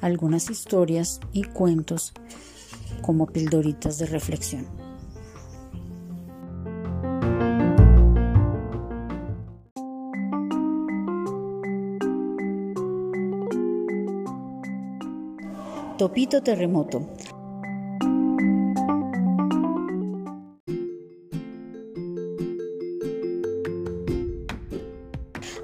algunas historias y cuentos como pildoritas de reflexión. Topito Terremoto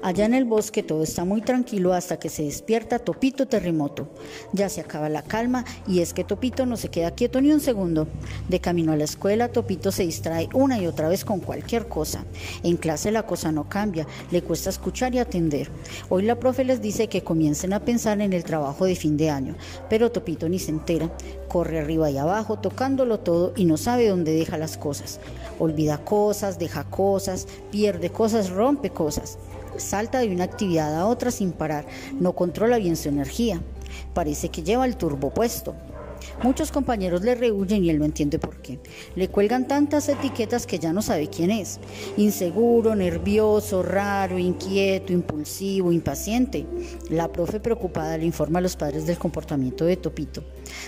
Allá en el bosque todo está muy tranquilo hasta que se despierta Topito Terremoto. Ya se acaba la calma y es que Topito no se queda quieto ni un segundo. De camino a la escuela, Topito se distrae una y otra vez con cualquier cosa. En clase la cosa no cambia, le cuesta escuchar y atender. Hoy la profe les dice que comiencen a pensar en el trabajo de fin de año, pero Topito ni se entera. Corre arriba y abajo, tocándolo todo y no sabe dónde deja las cosas. Olvida cosas, deja cosas, pierde cosas, rompe cosas salta de una actividad a otra sin parar, no controla bien su energía, parece que lleva el turbo puesto. Muchos compañeros le rehuyen y él no entiende por qué. Le cuelgan tantas etiquetas que ya no sabe quién es. Inseguro, nervioso, raro, inquieto, impulsivo, impaciente. La profe preocupada le informa a los padres del comportamiento de Topito.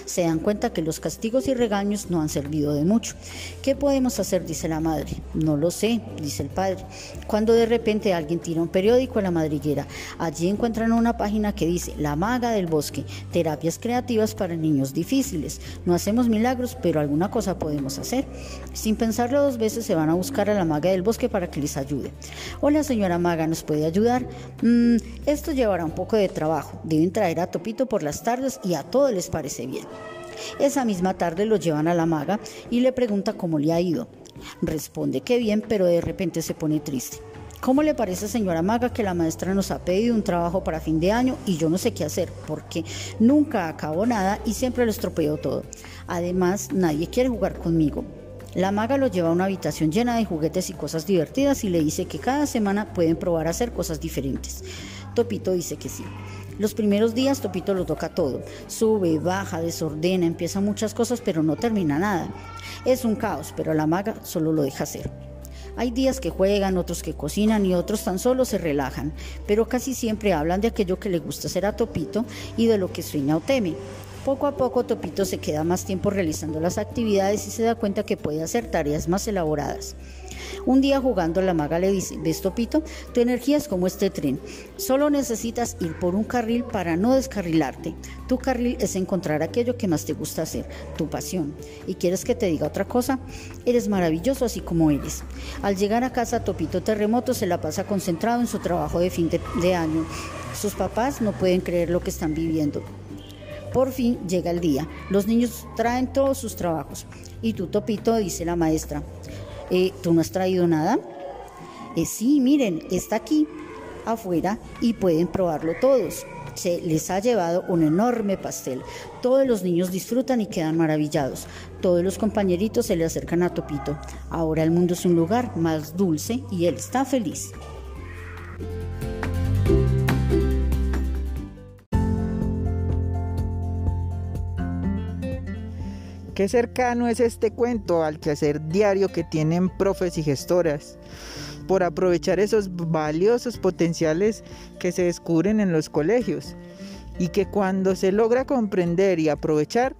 Se dan cuenta que los castigos y regaños no han servido de mucho. ¿Qué podemos hacer? dice la madre. No lo sé, dice el padre. Cuando de repente alguien tira un periódico a la madriguera, allí encuentran una página que dice La maga del bosque, terapias creativas para niños difíciles. No hacemos milagros, pero alguna cosa podemos hacer. Sin pensarlo dos veces se van a buscar a la maga del bosque para que les ayude. Hola señora maga, ¿nos puede ayudar? Mm, esto llevará un poco de trabajo. Deben traer a Topito por las tardes y a todos les parece Esa misma tarde lo llevan a la maga y le pregunta cómo le ha ido. Responde que bien, pero de repente se pone triste. ¿Cómo le parece, señora Maga, que la maestra nos ha pedido un trabajo para fin de año y yo no sé qué hacer porque nunca acabo nada y siempre lo estropeo todo? Además, nadie quiere jugar conmigo. La maga lo lleva a una habitación llena de juguetes y cosas divertidas y le dice que cada semana pueden probar a hacer cosas diferentes. Topito dice que sí. Los primeros días Topito lo toca todo. Sube, baja, desordena, empieza muchas cosas pero no termina nada. Es un caos, pero la maga solo lo deja hacer. Hay días que juegan, otros que cocinan y otros tan solo se relajan, pero casi siempre hablan de aquello que le gusta hacer a Topito y de lo que sueña o teme. Poco a poco Topito se queda más tiempo realizando las actividades y se da cuenta que puede hacer tareas más elaboradas. Un día jugando la maga le dice, ¿ves Topito? Tu energía es como este tren. Solo necesitas ir por un carril para no descarrilarte. Tu carril es encontrar aquello que más te gusta hacer, tu pasión. ¿Y quieres que te diga otra cosa? Eres maravilloso así como eres. Al llegar a casa, Topito Terremoto se la pasa concentrado en su trabajo de fin de, de año. Sus papás no pueden creer lo que están viviendo. Por fin llega el día. Los niños traen todos sus trabajos. Y tú, Topito, dice la maestra, eh, ¿tú no has traído nada? Eh, sí, miren, está aquí afuera y pueden probarlo todos. Se les ha llevado un enorme pastel. Todos los niños disfrutan y quedan maravillados. Todos los compañeritos se le acercan a Topito. Ahora el mundo es un lugar más dulce y él está feliz. Qué cercano es este cuento al quehacer diario que tienen profes y gestoras por aprovechar esos valiosos potenciales que se descubren en los colegios y que cuando se logra comprender y aprovechar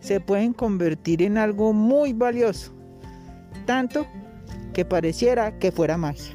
se pueden convertir en algo muy valioso, tanto que pareciera que fuera magia.